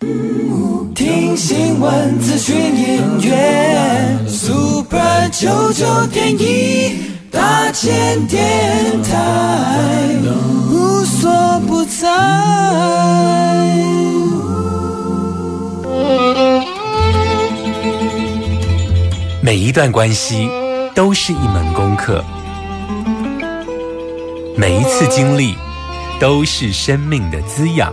听新闻、资讯、音乐，Super 九九点一大千电台，无所不在。每一段关系都是一门功课，每一次经历都是生命的滋养。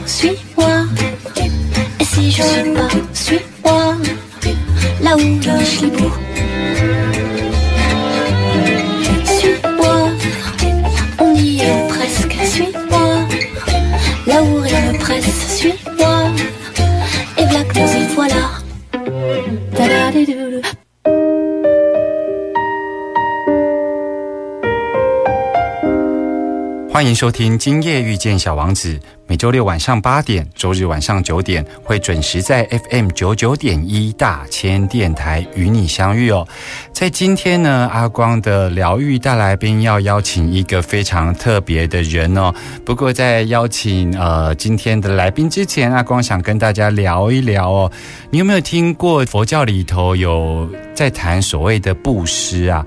收听《今夜遇见小王子》，每周六晚上八点，周日晚上九点会准时在 FM 九九点一大千电台与你相遇哦。在今天呢，阿光的疗愈大来宾要邀请一个非常特别的人哦。不过在邀请呃今天的来宾之前，阿光想跟大家聊一聊哦。你有没有听过佛教里头有在谈所谓的布施啊？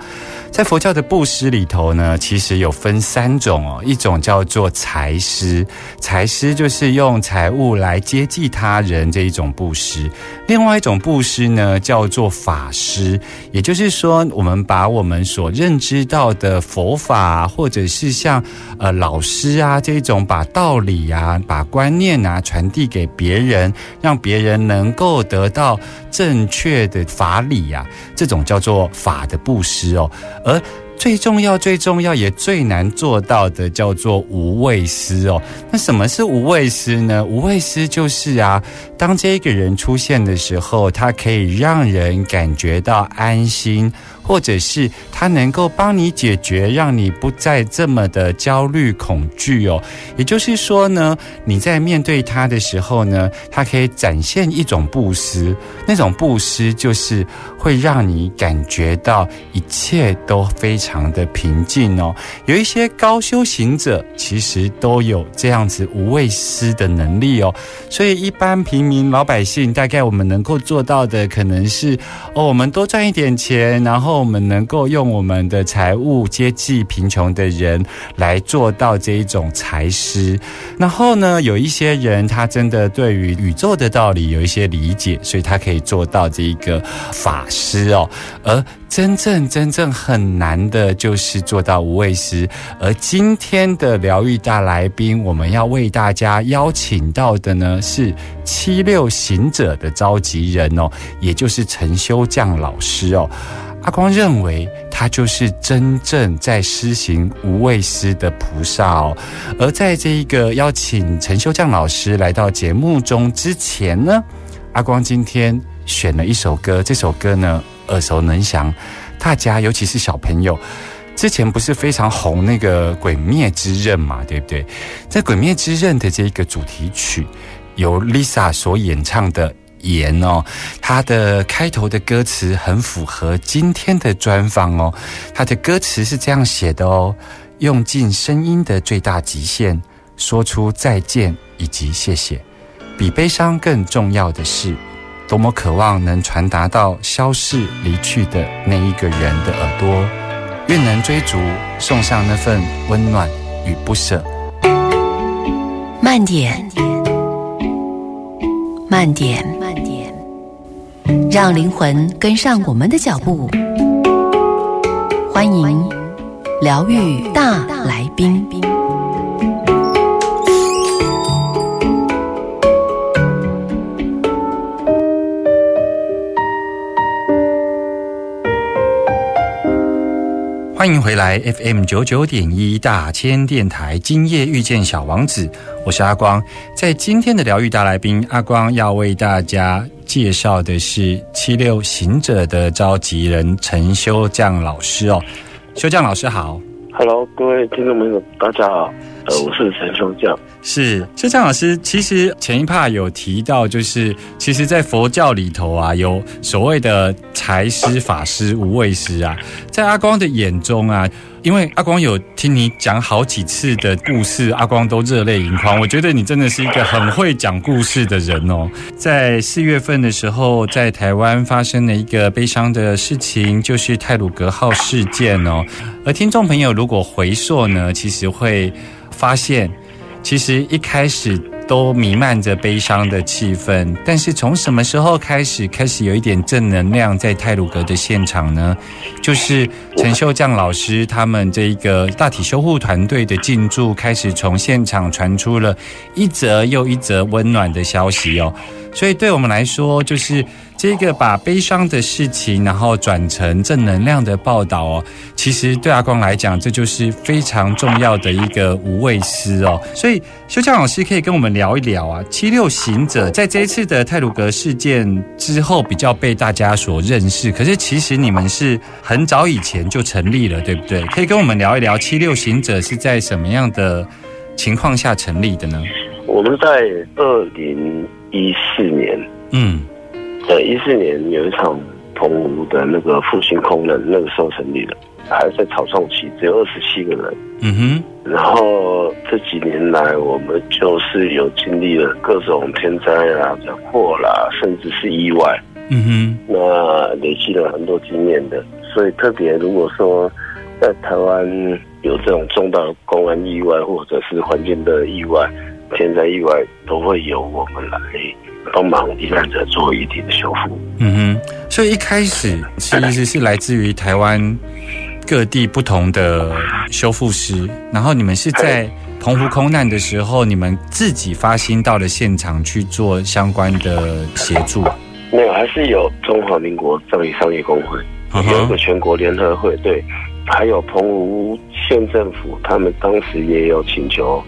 在佛教的布施里头呢，其实有分三种哦，一种叫做财施，财施就是用财物来接济他人这一种布施；另外一种布施呢，叫做法施，也就是说，我们把我们所认知到的佛法，或者是像呃老师啊这种，把道理啊、把观念啊传递给别人，让别人能够得到正确的法理呀，这种叫做法的布施哦。而最重要、最重要也最难做到的，叫做无畏施哦。那什么是无畏施呢？无畏施就是啊，当这个人出现的时候，他可以让人感觉到安心。或者是他能够帮你解决，让你不再这么的焦虑恐惧哦。也就是说呢，你在面对他的时候呢，他可以展现一种布施，那种布施就是会让你感觉到一切都非常的平静哦。有一些高修行者其实都有这样子无畏施的能力哦。所以一般平民老百姓，大概我们能够做到的，可能是哦，我们多赚一点钱，然后。我们能够用我们的财务接济贫穷的人，来做到这一种财师。然后呢，有一些人他真的对于宇宙的道理有一些理解，所以他可以做到这一个法师哦。而真正真正很难的就是做到无畏师。而今天的疗愈大来宾，我们要为大家邀请到的呢是七六行者的召集人哦，也就是陈修将老师哦。阿光认为，他就是真正在施行无畏施的菩萨哦。而在这一个邀请陈修将老师来到节目中之前呢，阿光今天选了一首歌，这首歌呢耳熟能详，大家尤其是小朋友，之前不是非常红那个《鬼灭之刃》嘛，对不对？在《鬼灭之刃》的这个主题曲，由 Lisa 所演唱的。言哦，它的开头的歌词很符合今天的专访哦。它的歌词是这样写的哦：用尽声音的最大极限，说出再见以及谢谢。比悲伤更重要的是，多么渴望能传达到消逝离去的那一个人的耳朵。愿能追逐，送上那份温暖与不舍。慢点，慢点慢点，让灵魂跟上我们的脚步。欢迎疗愈大来宾。欢迎回来，FM 九九点一大千电台，今夜遇见小王子，我是阿光。在今天的疗愈大来宾，阿光要为大家介绍的是七六行者的召集人陈修将老师哦。修将老师好，Hello，各位听众朋友，大家好。呃，我是陈修将。是修将老师，其实前一趴有提到，就是其实，在佛教里头啊，有所谓的财师、法师、无畏师啊，在阿光的眼中啊。因为阿光有听你讲好几次的故事，阿光都热泪盈眶。我觉得你真的是一个很会讲故事的人哦。在四月份的时候，在台湾发生了一个悲伤的事情，就是泰鲁格号事件哦。而听众朋友如果回溯呢，其实会发现，其实一开始。都弥漫着悲伤的气氛，但是从什么时候开始，开始有一点正能量在泰鲁格的现场呢？就是陈秀将老师他们这一个大体修护团队的进驻，开始从现场传出了一则又一则温暖的消息哦。所以对我们来说，就是这个把悲伤的事情，然后转成正能量的报道哦。其实对阿光来讲，这就是非常重要的一个无畏师哦。所以修江老师可以跟我们聊一聊啊。七六行者在这一次的泰鲁格事件之后，比较被大家所认识。可是其实你们是很早以前就成立了，对不对？可以跟我们聊一聊七六行者是在什么样的情况下成立的呢？我们在二零。一四年，嗯，对，一四年有一场澎湖的那个复兴空难，那个时候成立的，还在草创期，只有二十七个人，嗯哼。然后这几年来，我们就是有经历了各种天灾啊、人祸啦，甚至是意外，嗯哼。那累积了很多经验的，所以特别如果说在台湾有这种重大公安意外或者是环境的意外。天灾意外都会由我们来帮忙罹难者做一定的修复。嗯哼，所以一开始其实是来自于台湾各地不同的修复师，然后你们是在澎湖空难的时候，你们自己发心到了现场去做相关的协助。没有，还是有中华民国葬仪商业工会，有一个全国联合会，对，还有澎湖县政府，他们当时也有请求。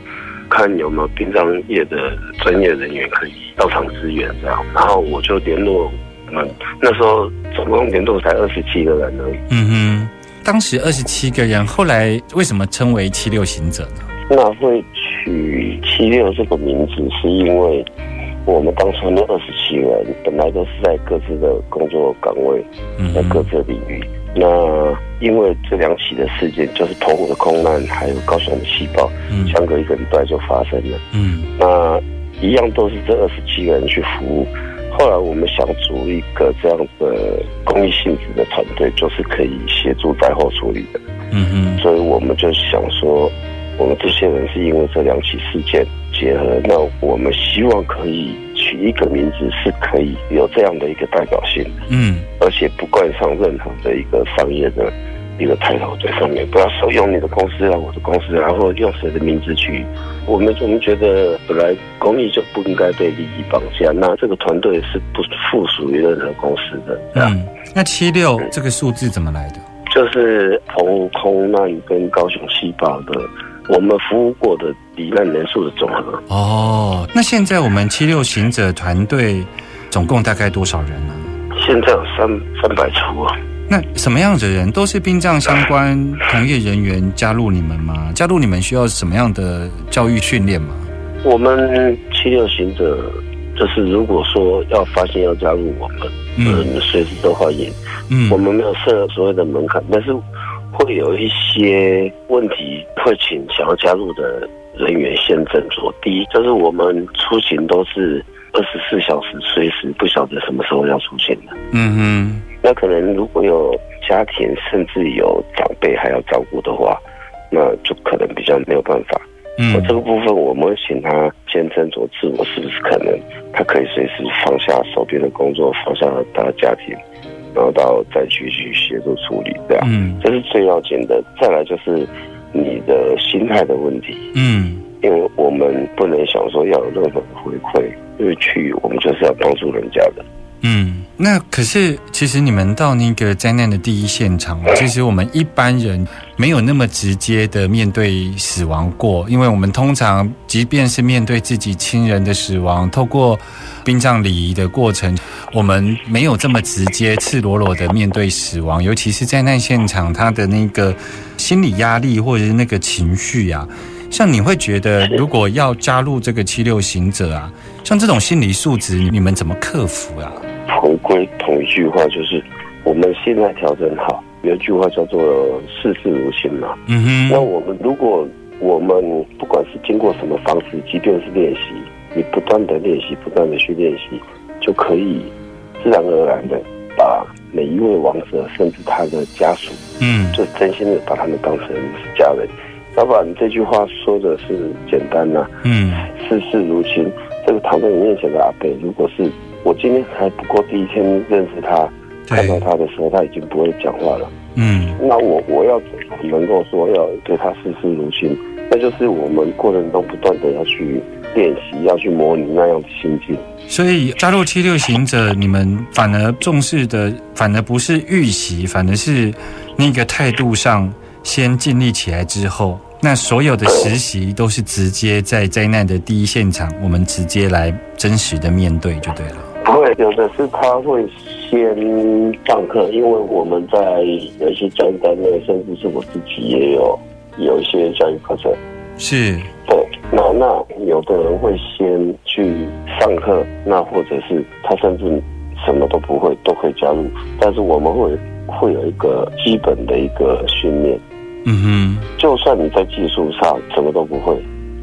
看有没有殡葬业的专业人员可以到场支援，这样，然后我就联络我们那时候总共联络才二十七个人而已。嗯哼，当时二十七个人，后来为什么称为七六行者呢？那会取七六这个名字，是因为我们当初那二十七人本来都是在各自的工作岗位，在各自的领域。那因为这两起的事件，就是澎湖的空难，还有高雄的气爆，相隔一个礼拜就发生了。嗯，那一样都是这二十七个人去服务。后来我们想组一个这样的公益性质的团队，就是可以协助灾后处理的。嗯嗯，所以我们就想说，我们这些人是因为这两起事件结合，那我们希望可以。取一个名字是可以有这样的一个代表性，嗯，而且不冠上任何的一个商业的一个抬头在上面，不要说用你的公司啊，我的公司，然后用谁的名字去，我们我们觉得本来公益就不应该被利益绑架，那这个团队是不附属于任何公司的。嗯，那七六这个数字怎么来的？就是从空难跟高雄气爆的。我们服务过的罹难人数的总和哦，那现在我们七六行者团队总共大概多少人呢？现在有三三百出啊。那什么样的人都是殡葬相关从业人员加入你们吗？加入你们需要什么样的教育训练吗？我们七六行者就是如果说要发现要加入我们，嗯，随时都欢迎。嗯，我们没有设所谓的门槛，但是。会有一些问题，会请想要加入的人员先斟酌。第一，就是我们出行都是二十四小时，随时不晓得什么时候要出现的。嗯哼，那可能如果有家庭，甚至有长辈还要照顾的话，那就可能比较没有办法。嗯，这个部分我们会请他先斟酌自我是不是可能，他可以随时放下手边的工作，放下他的家庭。然后到灾区去协助处理，这样，嗯这是最要紧的。再来就是你的心态的问题，嗯因为我们不能想说要有任何的回馈，因为去我们就是要帮助人家的。嗯，那可是其实你们到那个灾难的第一现场，其实我们一般人没有那么直接的面对死亡过，因为我们通常即便是面对自己亲人的死亡，透过殡葬礼仪的过程，我们没有这么直接、赤裸裸的面对死亡，尤其是灾难现场，他的那个心理压力或者是那个情绪啊。像你会觉得，如果要加入这个七六行者啊，像这种心理素质，你们怎么克服啊？回归同一句话，就是我们现在调整好。有一句话叫做“事事如新”嘛。嗯那我们如果我们不管是经过什么方式，即便是练习，你不断的练习，不断的去练习，就可以自然而然的把每一位王者，甚至他的家属，嗯就真心的把他们当成是家人。要不然这句话说的是简单呐、嗯事事如亲。这个躺在你面前的阿贝，如果是我今天还不过第一天认识他，看到他的时候，他已经不会讲话了。嗯那我我要怎么能够说要对他事事如心？那就是我们过程中不断的要去练习，要去模拟那样的心境。所以加入七六行者，你们反而重视的，反而不是预习，反而是那个态度上先建立起来之后，那所有的实习都是直接在灾难的第一现场，我们直接来真实的面对就对了。不会，有的是他会先上课，因为我们在有一些教育单位，甚至是我自己也有有一些教育课程。是，对，那那有的人会先去上课，那或者是他甚至什么都不会，都可以加入，但是我们会会有一个基本的一个训练，嗯哼。就算你在技术上什么都不会，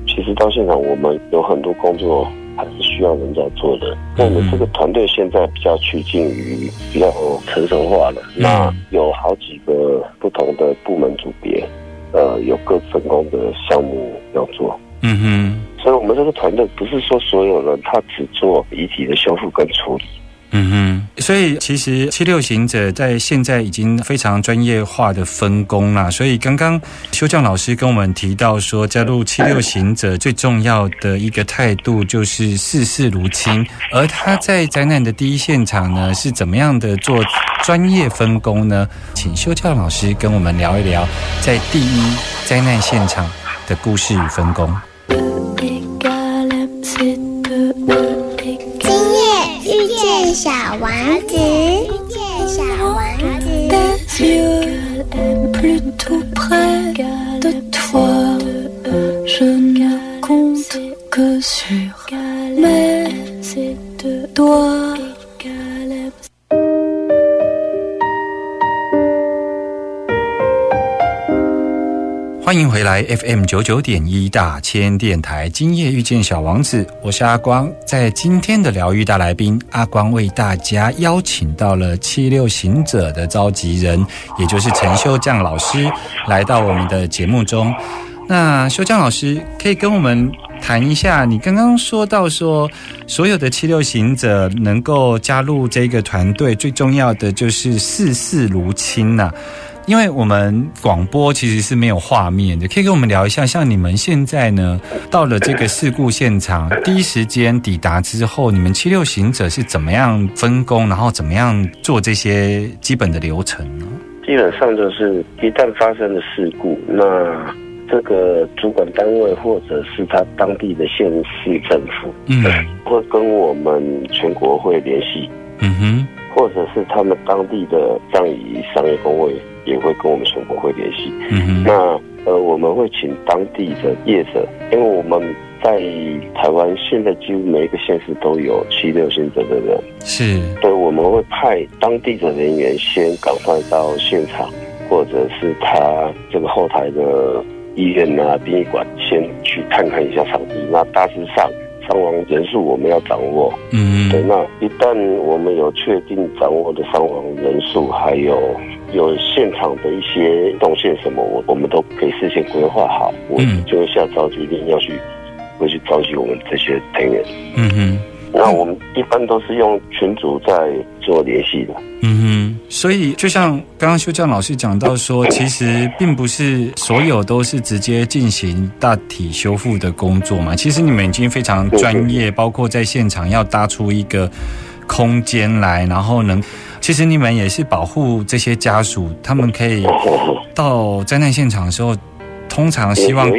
其实到现场我们有很多工作还是需要人在做的。那我们这个团队现在比较趋近于比较成熟化了，那有好几个不同的部门组别，呃，有各分工的项目要做。哼，嗯哼，所以，我们这个团队不是说所有人他只做遗体的修复跟处理，嗯哼，所以其实七六行者在现在已经非常专业化的分工啦。所以刚刚修匠老师跟我们提到说，加入七六行者最重要的一个态度就是事事如亲，而他在灾难的第一现场呢是怎么样的做专业分工呢？请修匠老师跟我们聊一聊在第一灾难现场的故事与分工。小王子，遇见小王子。 plutôt près de toi. Je 来 FM 九九点一大千电台，今夜遇见小王子，我是阿光。在今天的疗愈大来宾，阿光为大家邀请到了七六行者的召集人，也就是陈修匠老师，来到我们的节目中。那修匠老师可以跟我们谈一下，你刚刚说到说，所有的七六行者能够加入这个团队，最重要的就是事事如亲呐、因为我们广播其实是没有画面的，可以跟我们聊一下，像你们现在呢，到了这个事故现场，第一时间抵达之后，你们七六行者是怎么样分工，然后怎么样做这些基本的流程呢？基本上就是一旦发生了事故，那这个主管单位或者是他当地的县市政府，嗯。会跟我们全国会联系，嗯哼，或者是他们当地的葬仪商业工会也会跟我们全国会联系。嗯哼，那呃，我们会请当地的业者，因为我们在台湾现在几乎每一个县市都有七六行者的人，是，所以我们会派当地的人员先赶快到现场，或者是他这个后台的医院啊、殡仪馆，先去看看一下场地。那大致上伤亡人数我们要掌握，嗯对，那一旦我们有确定掌握的伤亡人数，还有有现场的一些动线什么，我我们都可以事先规划好，我嗯就会下召集令要去会去召集我们这些成员。嗯哼。那我们一般都是用群组在做联系的。嗯哼，所以就像刚刚修教老师讲到说，其实并不是所有都是直接进行大体修复的工作嘛。其实你们已经非常专业，包括在现场要搭出一个空间来，然后能，其实你们也是保护这些家属，他们可以到灾难现场的时候，通常希望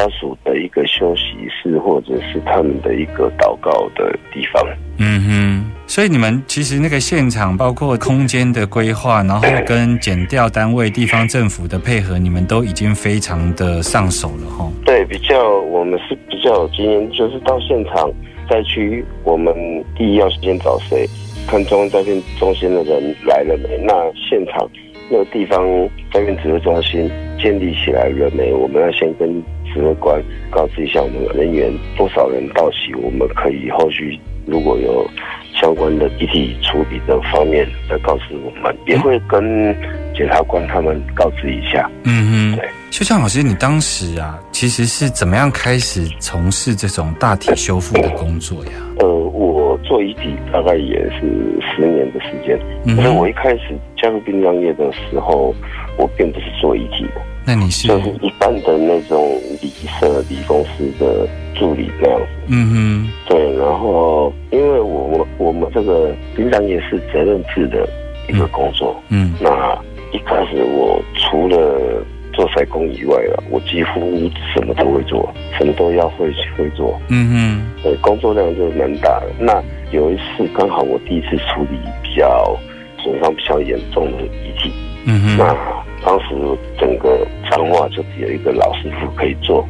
家属的一个休息室，或者是他们的一个祷告的地方。嗯哼，所以你们其实那个现场包括空间的规划，然后跟减调单位、地方政府的配合，你们都已经非常的上手了哈。对，比较我们是比较有经验，就是到现场灾区，我们第一要先找谁，看中央灾变中心的人来了没？那现场那个地方灾变指挥中心建立起来了没？我们要先跟指挥官告知一下我们人员多少人到齐，我们可以后续。如果有相关的遗体处理的方面，再告诉我们，也会跟检察官他们告知一下。嗯哼，对。修强老师，你当时啊，其实是怎么样开始从事这种大体修复的工作呀？呃，我做遗体大概也是十年的时间。可是我一开始加入殡葬业的时候，我并不是做遗体的。那你是就是一般的那种礼社、理公司的助理那样子。嗯哼，对。然后，因为我我我们这个平常也是责任制的一个工作。嗯。那一开始我除了做筛工以外啊，我几乎什么都会做，什么都要会会做。嗯哼。对，工作量就蛮大的。那有一次刚好我第一次处理比较损伤比较严重的遗体。嗯哼。那当时整个脏话就只有一个老师傅可以做，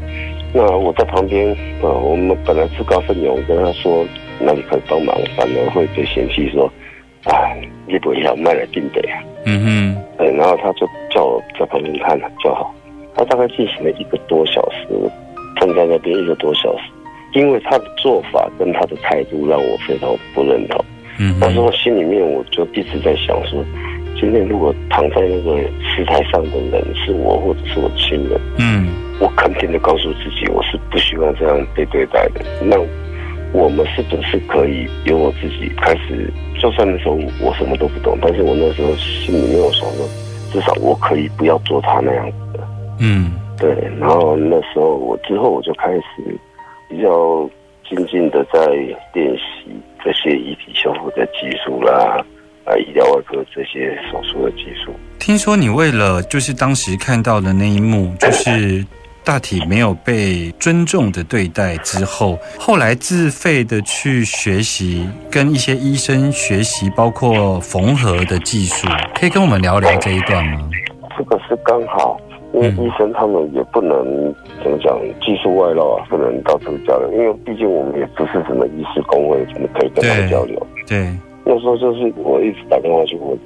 那我在旁边，呃，我们本来自告奋勇跟他说，那你可以帮忙，反而会被嫌弃说，啊，你不要卖了定的呀。嗯哼，对，然后他就叫我在旁边看就好，他大概进行了一个多小时，站在那边一个多小时，因为他的做法跟他的态度让我非常不认同。嗯，但是我心里面我就一直在想说。今天如果躺在那个石台上的人是我或者是我亲人，嗯，我肯定的告诉自己，我是不希望这样被对待的。那我们是不是可以由我自己开始？就算那时候我什么都不懂，但是我那时候心里面有想说，至少我可以不要做他那样子的。嗯，对。然后那时候我之后我就开始比较精进的在练习这些遗体修复的技术啦。啊，医疗外科这些手术的技术。听说你为了就是当时看到的那一幕，就是大体没有被尊重的对待之后，后来自费的去学习，跟一些医生学习，包括缝合的技术，可以跟我们聊聊这一段吗？这个是刚好，因为医生他们也不能怎么讲，技术外露啊，不能到处交流，因为毕竟我们也不是什么医师工会，怎么可以跟他们交流？对。那时候就是我一直打电话去问，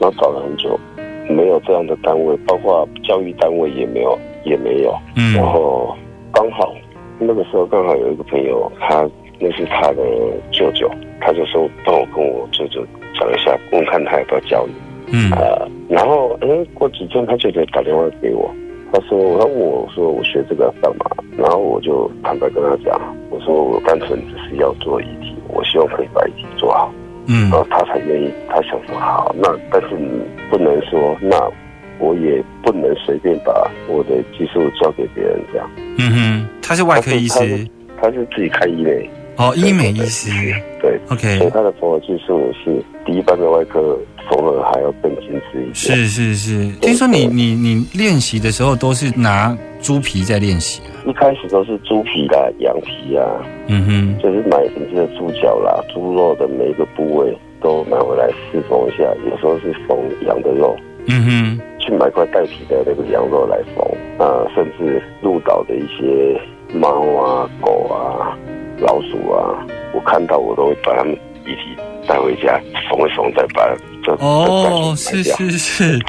然后找了很久，没有这样的单位，包括教育单位也没有，也没有。嗯。然后刚好那个时候刚好有一个朋友，他那是他的舅舅，他就说帮我跟我舅舅讲一下，问看他要不要教育。嗯。呃，然后哎，过几天他舅舅打电话给我，他说他问我说我学这个要干嘛？然后我就坦白跟他讲，我说我单纯只是要做遗体，我希望可以把遗体做好。嗯，然后他才愿意，他想说好，那但是你不能说，那我也不能随便把我的技术交给别人这样。嗯哼，他是外科医师，他是自己开医美。哦，医美医师。对，OK。所以他的缝合技术是比一般的外科缝合还要更精致一些。是是是，听说你你你练习的时候都是拿猪皮在练习。一开始都是猪皮啦、羊皮啊，嗯哼，就是买整只的猪脚啦、猪肉的每一个部位都买回来试缝一下。有时候是缝羊的肉，嗯哼，去买块带皮的那个羊肉来缝啊，甚至鹿岛的一些猫啊、狗啊、老鼠啊，我看到我都会把它们一起带回家缝一缝，再把这哦，是是是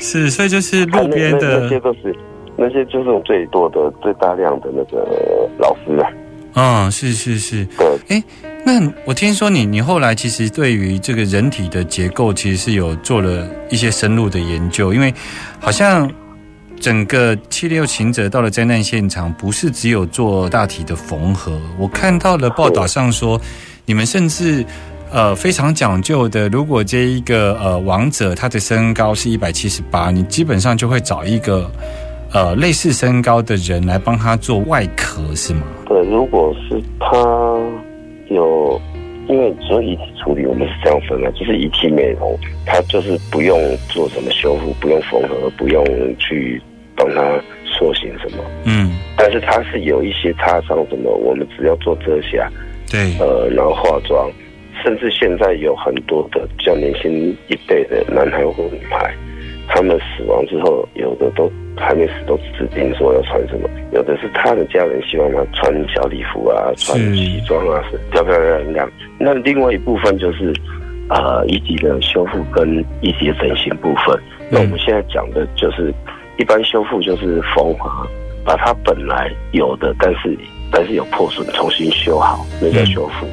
是，所以就是路边的那些都是。那些就是最多的、最大量的那个老师啊。嗯，是是是。对。哎，那我听说你，你后来其实对于这个人体的结构，其实是有做了一些深入的研究。因为好像整个七六行者到了灾难现场，不是只有做大体的缝合。我看到了报道上说，你们甚至呃非常讲究的，如果这一个呃王者他的身高是一百七十八，你基本上就会找一个呃类似身高的人来帮他做外壳，是吗？对，如果是他有，因为做遗体处理，我们是这样分的，就是遗体美容，他就是不用做什么修复，不用缝合，不用去帮他塑形什么。嗯，但是他是有一些擦伤什么，我们只要做遮瑕，对，呃，然后化妆，甚至现在有很多的比较年轻一辈的男孩或女孩，他们死亡之后，有的都还没死都指定说要穿什么，有的是他的家人希望他穿小礼服啊，穿西装啊，是漂漂亮亮亮。那另外一部分就是，呃，遗体的修复跟遗体的整形部分。那我们现在讲的就是，一般修复就是缝合，把它本来有的，但是但是有破损，重新修好，那叫修复。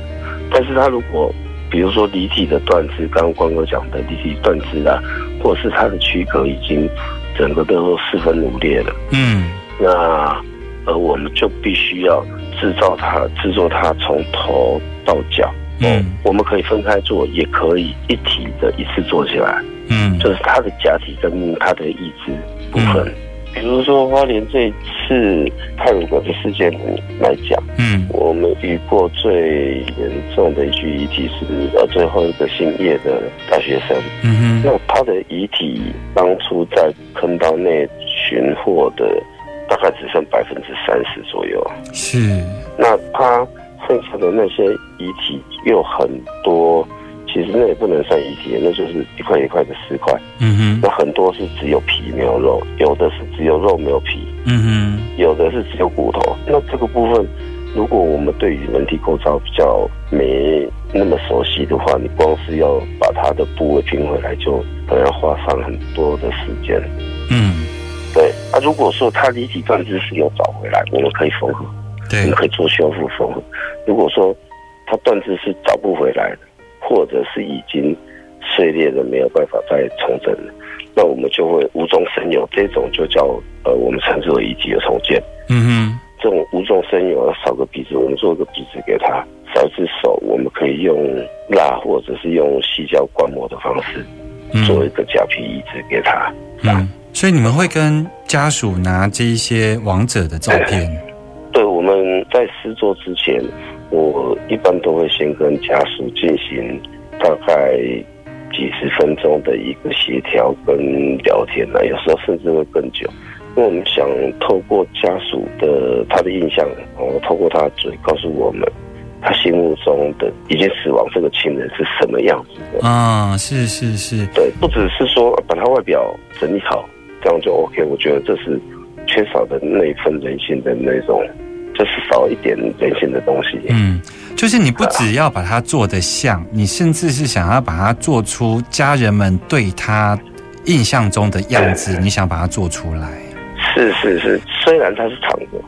但是它如果比如说离体的断肢，刚刚光哥讲的离体断肢啊，或者是它的躯壳已经整个都四分五裂了，嗯。那呃我们就必须要制造它，制作它从头到脚。嗯。我们可以分开做，也可以一体的一次做起来，嗯。就是它的假体跟它的义肢部分。比如说花莲这一次泰鲁格的事件来讲，嗯。我们遇过最严重的一具遗体是呃最后一个姓叶的大学生，嗯哼。那他的遗体当初在坑道内寻获的大概只剩百分之三十左右，是。那他剩下的那些遗体又很多，其实那也不能算遗体，那就是一块一块的尸块，嗯哼那很多是只有皮没有肉，有的是只有肉没有皮，嗯有的是只有骨头。那这个部分，如果我们对于人体构造比较没那么熟悉的话，你光是要把它的部位拼回来，就可能要花上很多的时间。哼嗯对，那、如果说它离体断肢是有找回来，我们可以缝合，我对们可以做修复缝合。如果说它断肢是找不回来的，或者是已经碎裂的，没有办法再重整了，那我们就会无中生有，这种就叫呃我们称之为一级的重建。嗯哼这种无中生有，少个鼻子，我们做个鼻子给他；少一只手，我们可以用蜡或者是用细胶灌模的方式做一嗯个假皮移植给他。嗯，所以你们会跟家属拿这一些亡者的照片，对，我们在施作之前，我一般都会先跟家属进行大概几十分钟的一个协调跟聊天呢，有时候甚至会更久。因为我们想透过家属的他的印象，哦，透过他的嘴告诉我们，他心目中的已经死亡这个亲人是什么样子的。啊，是是是，对，不只是说把他外表整理好，这样就 OK。我觉得这是缺少的那一份人性的那种，就是少一点人性的东西。嗯，就是你不只要把它做得像，你甚至是想要把它做出家人们对他印象中的样子，你想把它做出来。是是是，虽然他是躺着，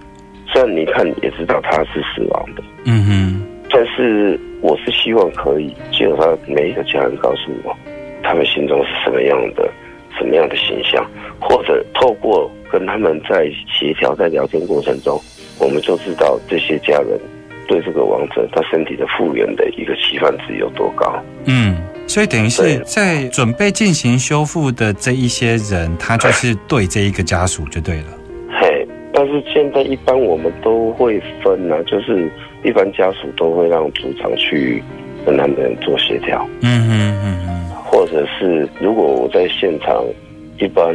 虽然你看也知道他是死亡的，嗯哼，但是我是希望可以借由他每一个家人告诉我，他们心中是什么样的、什么样的形象，或者透过跟他们在协调、在聊天过程中，我们就知道这些家人对这个亡者他身体的复原的一个期盼值有多高。嗯，所以等于是在准备进行修复的这一些人，他就是对这一个家属就对了。嘿，但是现在一般我们都会分啊，就是一般家属都会让组长去跟他们做协调。嗯哼嗯哼，或者是如果我在现场，一般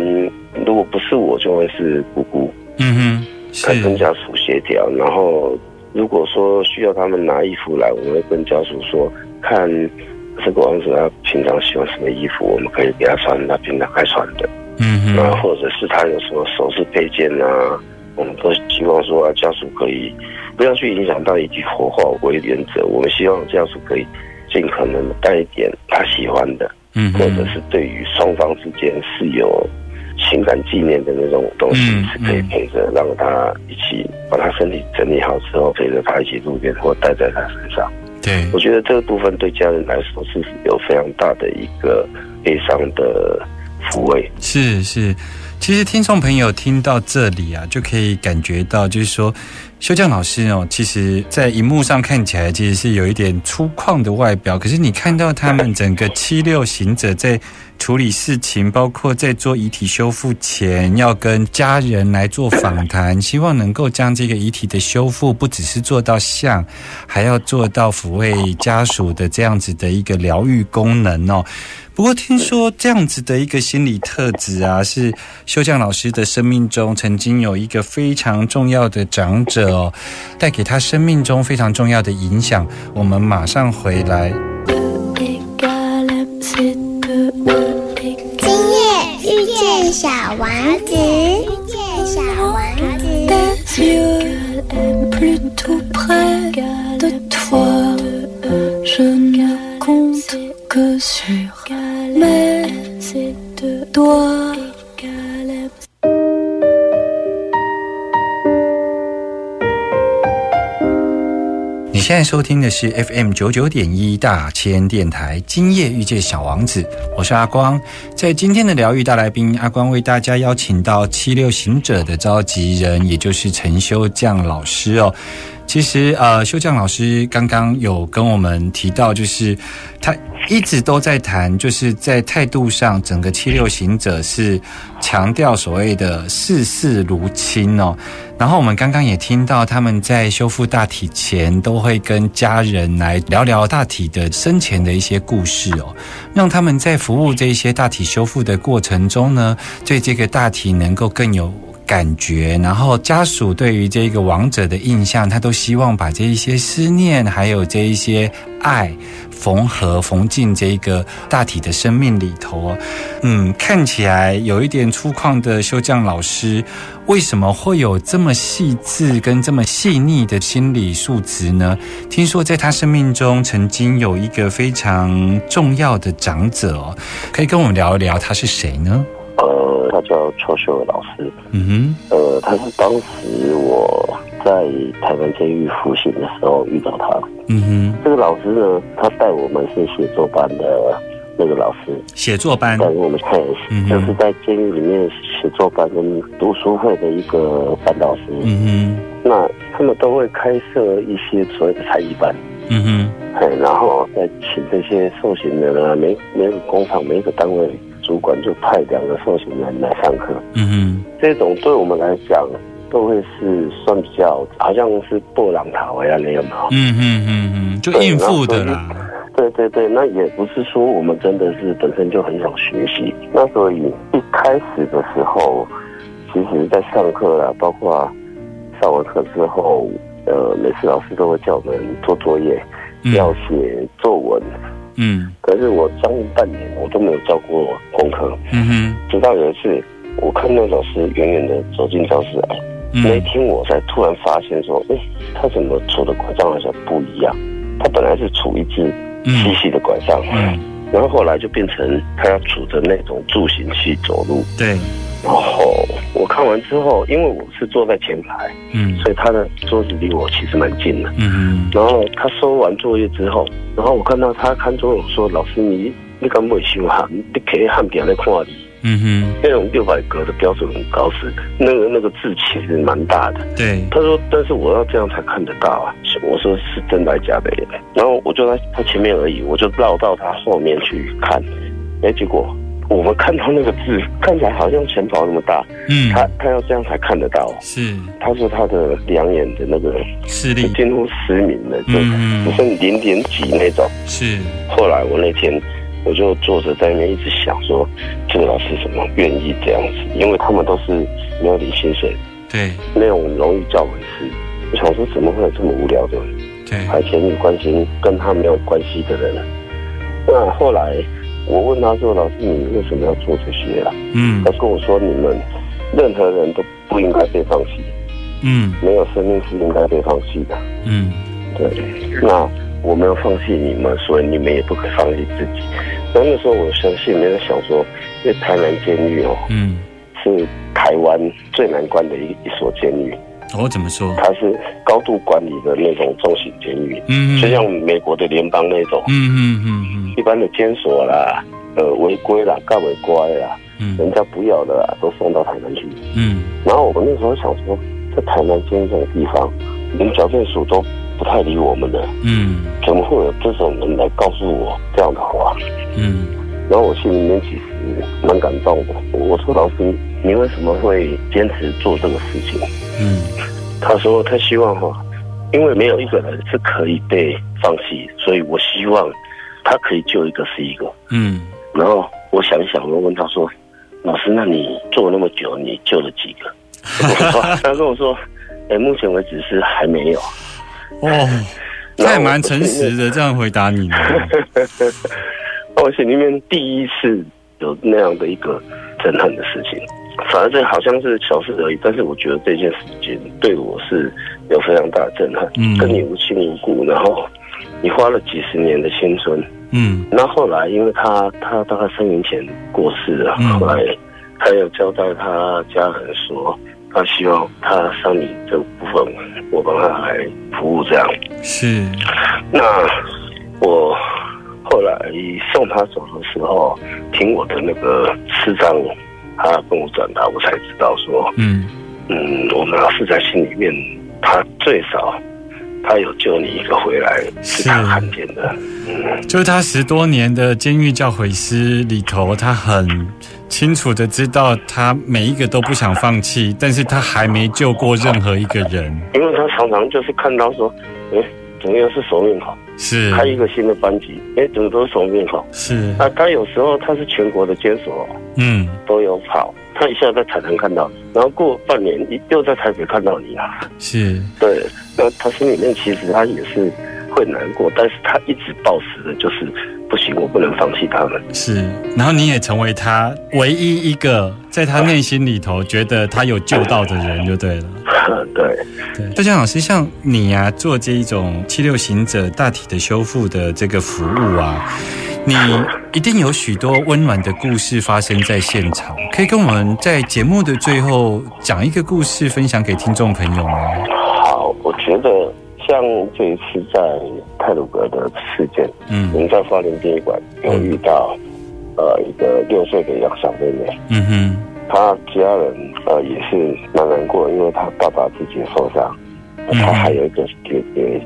如果不是我，就会是姑姑嗯哼，来跟，家属协调。然后如果说需要他们拿衣服来，我们会跟家属说，看这个王子他平常喜欢什么衣服，我们可以给他穿他平常爱穿的。嗯那哼，或者是他有什么首饰配件啊，我们都希望说啊，家属可以不要去影响到以及火化为原则，我们希望家属可以尽可能带一点他喜欢的。嗯或者，是对于双方之间是有情感纪念的那种东西，嗯是可以陪着，让他一起把他身体整理好之后，陪着他一起入殓或带在他身上。对我，觉得这个部分对家人来说是有非常大的一个悲伤的抚慰。是是。其实听众朋友听到这里啊，就可以感觉到，就是说，修匠老师哦，其实，在荧幕上看起来其实是有一点粗犷的外表，可是你看到他们整个七六行者在处理事情，包括在做遗体修复前，要跟家人来做访谈，希望能够将这个遗体的修复，不只是做到像，还要做到抚慰家属的这样子的一个疗愈功能哦。不过听说这样子的一个心理特质啊，是修匠老师的生命中曾经有一个非常重要的长者哦，带给他生命中非常重要的影响。我们马上回来。王子，遇见小王子。收听的是 FM 九九点一大千电台，今夜遇见小王子，我是阿光。在今天的疗愈大来宾，阿光为大家邀请到七六行者的召集人，也就是陈修匠老师哦。其实，呃，修匠老师刚刚有跟我们提到，就是他一直都在谈，就是在态度上，整个七六行者是强调所谓的视事如亲哦。然后我们刚刚也听到，他们在修复大体前，都会跟家人来聊聊大体的生前的一些故事哦，让他们在服务这些大体修复的过程中呢，对这个大体能够更有。感觉，然后家属对于这个亡者的印象，他都希望把这一些思念，还有这一些爱，缝合缝进这个大体的生命里头。嗯，看起来有一点粗犷的修匠老师，为什么会有这么细致跟这么细腻的心理素质呢？听说在他生命中曾经有一个非常重要的长者，可以跟我们聊一聊他是谁呢？叫邱秀伟老师。嗯哼，呃，他是当时我在台湾监狱服刑的时候遇到他。嗯哼，这个老师呢，他带我们是写作班的那个老师。写作班带我们看，就是在监狱里面写作班跟读书会的一个班导师。嗯哼，那他们都会开设一些所谓的才艺班。嗯哼，哎，然后再请这些受刑人啊，每每个工厂每一个单位。主管就派两个受刑人来上课，嗯哼，这种对我们来讲都会是算比较，好像是布朗塔一样那样嘛，嗯嗯嗯嗯，就应付的啦。对对对，那也不是说我们真的是本身就很想学习，那所以一开始的时候，其实在上课啊，包括上完课之后，呃，每次老师都会叫我们做作业，要写作文。嗯，可是我将近半年，我都没有教过功课。嗯哼，直到有一次，我看那老师远远的走进教室来，那一天我才突然发现说，哎，他怎么杵的拐杖好像不一样？他本来是杵一只细细的拐杖，嗯，然后后来就变成他要拄着那种助行器走路。对。然后我看完之后，因为我是坐在前排，嗯，所以他的桌子离我其实蛮近的，嗯嗯。然后他收完作业之后，然后我看到他看桌，我说：“老师，你你敢不会修啊？你可以焊点在看你。”嗯哼，那种六百格的标准很高，是那个那个字其实蛮大的。对，他说：“但是我要这样才看得到啊。”我说：“是真的假的？”然后我就在他前面而已，我就绕到他后面去看，哎，结果。我们看到那个字，看起来好像钱包那么大。嗯，他他要这样才看得到。是，他说他的两眼的那个视力近乎失明了，就只剩零点几那种。是。后来我那天我就坐着在那边一直想说，这个老师怎么愿意这样子？因为他们都是没有领薪水，对，那种荣誉教委是。我想说，怎么会有这么无聊的人？对，还前女关心跟他没有关系的人。那后来。我问他说：“老师，你为什么要做这些啊？”嗯，他跟我说：“你们任何人都不应该被放弃。嗯，没有生命是应该被放弃的。嗯，对。那我没有放弃你们，所以你们也不可以放弃自己。那那时候我相信，没有想说，因为台南监狱哦，嗯，是台湾最难关的一一所监狱。我怎么说？它是高度管理的那种重型监狱，嗯，就像美国的联邦那种，嗯嗯嗯嗯，一般的监所啦，呃，违规啦，干违乖啦，嗯，人家不要的啦都送到台南去，嗯，然后我那时候想说，在台南监这种地方，连矫正署都不太理我们的，嗯怎么会有这种人来告诉我这样的话？嗯然后我心里面其实蛮感动的。我说老师，你为什么会坚持做这个事情？嗯他说他希望哈，因为没有一个人是可以被放弃，所以我希望他可以救一个是一个。嗯然后我想一想，我问他说：“老师，那你做了那么久，你救了几个？” 他跟我说：“哎、目前为止是还没有。哦，他也蛮诚实的，这样回答你呢。我心里面第一次有那样的一个震撼的事情，反而这好像是小事而已，但是我觉得这件事情对我是有非常大的震撼。嗯跟你无亲无故，然后你花了几十年的青春，嗯那后来因为他他大概三年前过世了，嗯后来他有交代他家人说，他希望他丧礼这部分我帮他来服务这样。是，那我后来送他走的时候，听我的那个师长，他跟我转达，我才知道说，嗯嗯，我们老师在心里面，他最少他有救你一个回来，是他是看见的。嗯，就是他十多年的监狱教诲师里头，他很清楚的知道，他每一个都不想放弃，但是他还没救过任何一个人。因为他常常就是看到说，哎，怎么又是熟面孔？是开一个新的班级，哎，怎么都是熟面孔？是，那他有时候他是全国的监所嗯都有跑，他一下在台南看到，然后过半年又在台北看到你啊。是，对，那他心里面其实他也是会难过，但是他一直抱持的就是不行，我不能放弃他们。是，然后你也成为他唯一一个在他内心里头觉得他有救到的人，就对了。对，对，大江老师，像你呀、做这一种七六行者大体的修复的这个服务啊，你一定有许多温暖的故事发生在现场，可以跟我们在节目的最后讲一个故事分享给听众朋友吗？好，我觉得像这一次在泰鲁格的事件，嗯。我嗯们在花莲殡仪馆有遇到呃一个六岁的养小妹妹，嗯哼，她家人呃也是蛮难过，因为她爸爸自己受伤，嗯她还有一个姐姐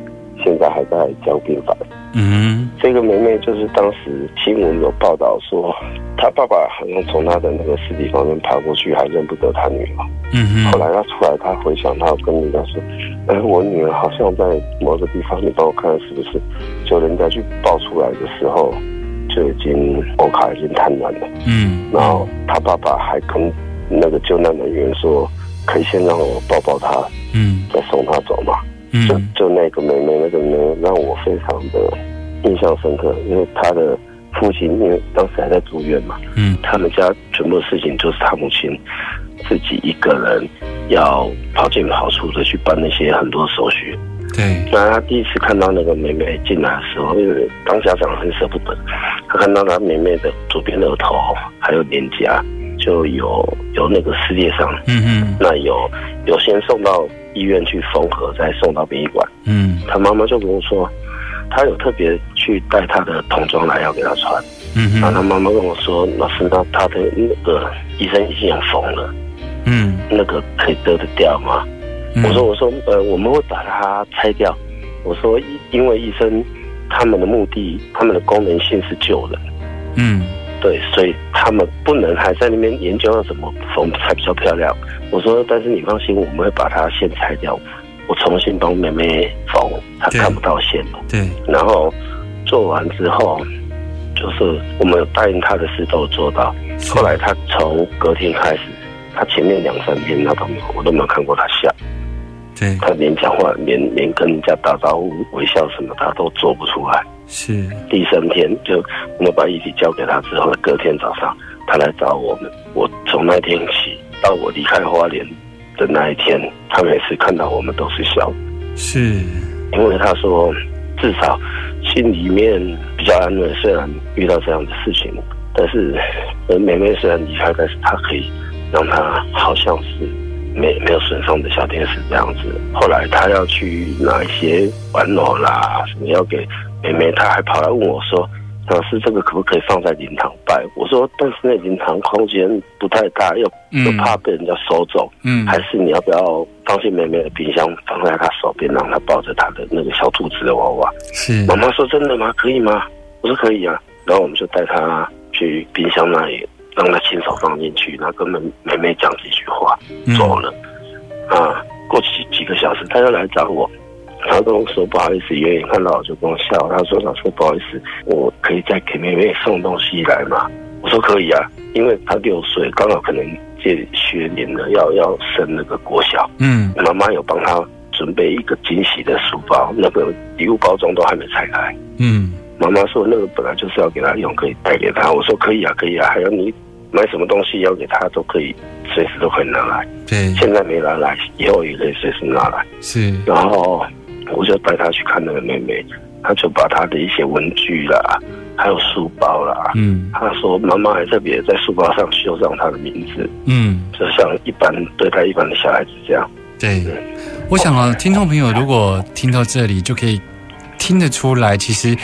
现在还在交病房。嗯这个妹妹就是当时新闻有报道说，她爸爸好像从她的那个尸体旁边爬过去，还认不得她女儿。嗯哼，后来她出来，她回想，她跟人家说：“哎，我女儿好像在某个地方，你帮我看是不是？”就人家去抱出来的时候，就已经我卡已经瘫软了。嗯，然后他爸爸还跟那个救难人员说：“可以先让我抱抱她，嗯再送她走嘛。”就嗯就那个妹妹，那个妹妹让我非常的印象深刻，因为她的父亲因为当时还在住院嘛，嗯他们家全部的事情就是他母亲自己一个人要跑进跑出的去办那些很多手续。对，那他第一次看到那个妹妹进来的时候，因为当家长很舍不得，他看到他妹妹的左边额头还有脸颊就有有那个撕裂伤，嗯嗯，那有有先送到医院去缝合，再送到殡仪馆。嗯他妈妈就跟我说，他有特别去带他的童装来要给他穿。嗯嗯，然后他妈妈跟我说，老师，那他的那个医生已经有缝了，嗯那个可以得得掉吗？嗯，我说，我说，呃，我们会把它拆掉。我说，因因为医生他们的目的，他们的功能性是救人，嗯对，所以他们不能还在那边研究要怎么缝才比较漂亮。我说，但是你放心，我们会把它先拆掉，我重新帮妹妹缝，她看不到线了。对，然后做完之后，就是我们有答应他的事都有做到。后来他从隔天开始，他前面两三天他都没有，我都没有看过他笑，对他连讲话、连连跟人家打招呼、微笑什么，他都做不出来。是，第三天就我们把遗体交给他之后，隔天早上他来找我们。我从那天起到我离开花莲的那一天，他每次看到我们都是笑。是，因为他说至少心里面比较安稳，虽然遇到这样的事情，但是呃妹妹虽然离开，但是她可以让他好像是没没有损伤的小天使这样子。后来他要去拿一些玩偶啦，什么要给妹妹，他还跑来问我说：“老师，这个可不可以放在灵堂拜？我说，但是那灵堂空间不太大，又又怕被人家收走。嗯，还是你要不要放进妹妹的冰箱，放在她手边，让她抱着她的那个小兔子的娃娃？是，妈妈说真的吗？可以吗？我说可以啊。然后我们就带她去冰箱那里，让他亲手放进去，然后跟妹妹妹讲几句话，走了。啊，过几几个小时，他又来找我。他跟我说不好意思，远远看到我就跟我笑。他说：“老师不好意思，我可以再给妹妹送东西来吗？”我说：“可以啊，因为她六岁，刚好可能借学年了，要要升那个国小。嗯，妈妈有帮她准备一个惊喜的书包，那个礼物包装都还没拆开。嗯，妈妈说那个本来就是要给她用，可以带给她。我说可以啊，可以啊，还有你买什么东西要给他都可以，随时都可以拿来。对，现在没拿来，以后也可以随时拿来。是，然后。我就带他去看那个妹妹，他就把他的一些文具啦，还有书包啦，嗯，他说妈妈还特别在书包上绣上他的名字，嗯，就像一般对待一般的小孩子这样。对，我想啊，听众朋友如果听到这里，就可以听得出来，其实。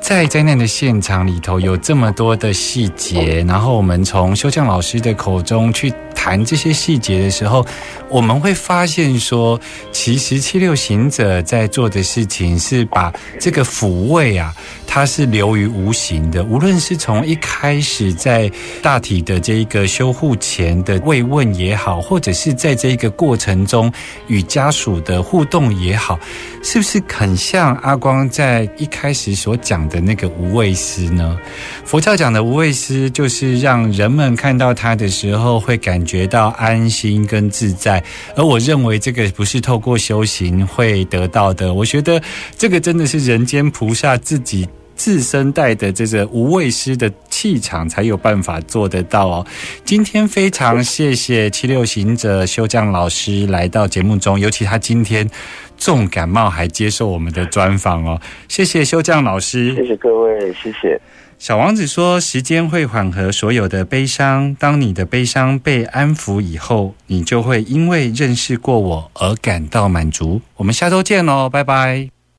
在灾难的现场里头有这么多的细节，然后我们从修匠老师的口中去谈这些细节的时候，我们会发现说，其实七六行者在做的事情是把这个抚慰啊。它是流于无形的，无论是从一开始在大体的这一个修护前的慰问也好，或者是在这一个过程中与家属的互动也好，是不是很像阿光在一开始所讲的那个无畏师呢？佛教讲的无畏师，就是让人们看到他的时候会感觉到安心跟自在，而我认为这个不是透过修行会得到的，我觉得这个真的是人间菩萨自己。自身带的这个无畏师的气场，才有办法做得到哦。今天非常谢谢七六行者修匠老师来到节目中，尤其他今天重感冒还接受我们的专访哦。谢谢修匠老师，谢谢各位，谢谢。小王子说：“时间会缓和所有的悲伤，当你的悲伤被安抚以后，你就会因为认识过我而感到满足。”我们下周见喽，拜拜。